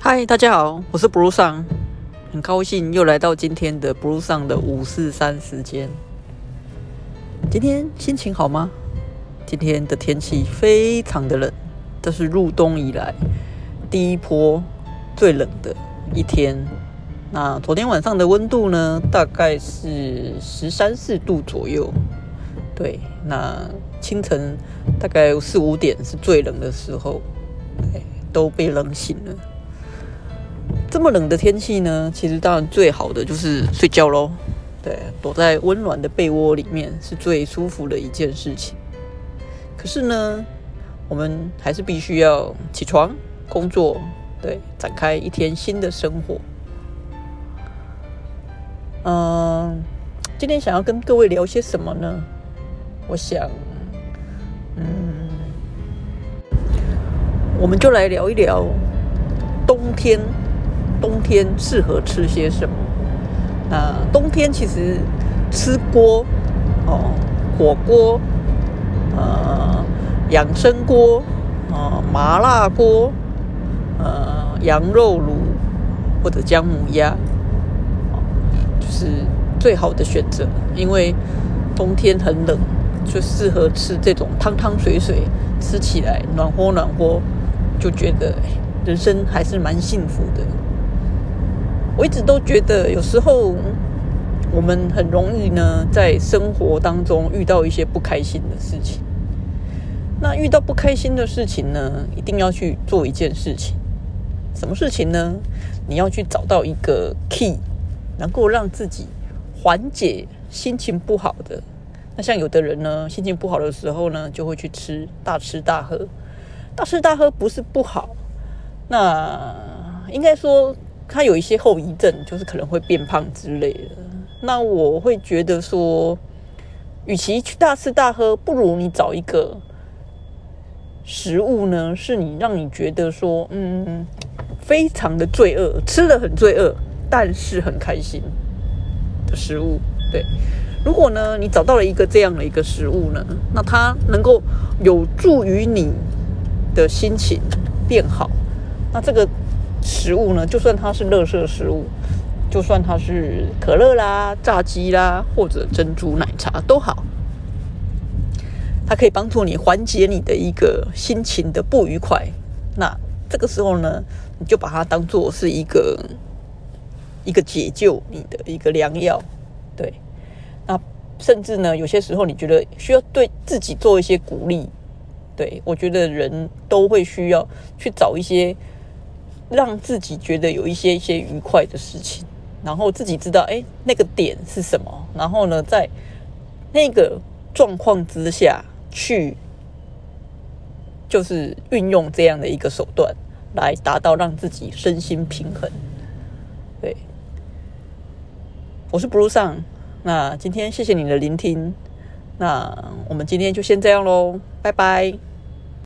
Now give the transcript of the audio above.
嗨，大家好，我是 Blue 上，很高兴又来到今天的 Blue 上的五四三时间。今天心情好吗？今天的天气非常的冷，这是入冬以来第一波最冷的一天。那昨天晚上的温度呢，大概是十三四度左右。对，那清晨大概四五点是最冷的时候，哎，都被冷醒了。这么冷的天气呢，其实当然最好的就是睡觉喽。对，躲在温暖的被窝里面是最舒服的一件事情。可是呢，我们还是必须要起床工作，对，展开一天新的生活。嗯，今天想要跟各位聊些什么呢？我想，嗯，我们就来聊一聊冬天。冬天适合吃些什么？那冬天其实吃锅哦，火锅，呃，养生锅，啊，麻辣锅，呃，羊肉炉或者姜母鸭，就是最好的选择。因为冬天很冷，就适合吃这种汤汤水水，吃起来暖和暖和，就觉得人生还是蛮幸福的。我一直都觉得，有时候我们很容易呢，在生活当中遇到一些不开心的事情。那遇到不开心的事情呢，一定要去做一件事情。什么事情呢？你要去找到一个 key，能够让自己缓解心情不好的。那像有的人呢，心情不好的时候呢，就会去吃大吃大喝。大吃大喝不是不好，那应该说。它有一些后遗症，就是可能会变胖之类的。那我会觉得说，与其去大吃大喝，不如你找一个食物呢，是你让你觉得说，嗯，非常的罪恶，吃的很罪恶，但是很开心的食物。对，如果呢，你找到了一个这样的一个食物呢，那它能够有助于你的心情变好，那这个。食物呢，就算它是垃圾食物，就算它是可乐啦、炸鸡啦，或者珍珠奶茶都好，它可以帮助你缓解你的一个心情的不愉快。那这个时候呢，你就把它当做是一个一个解救你的一个良药。对，那甚至呢，有些时候你觉得需要对自己做一些鼓励。对我觉得人都会需要去找一些。让自己觉得有一些一些愉快的事情，然后自己知道哎那个点是什么，然后呢在那个状况之下去，就是运用这样的一个手段来达到让自己身心平衡。对，我是 Blue 上，那今天谢谢你的聆听，那我们今天就先这样喽，拜拜。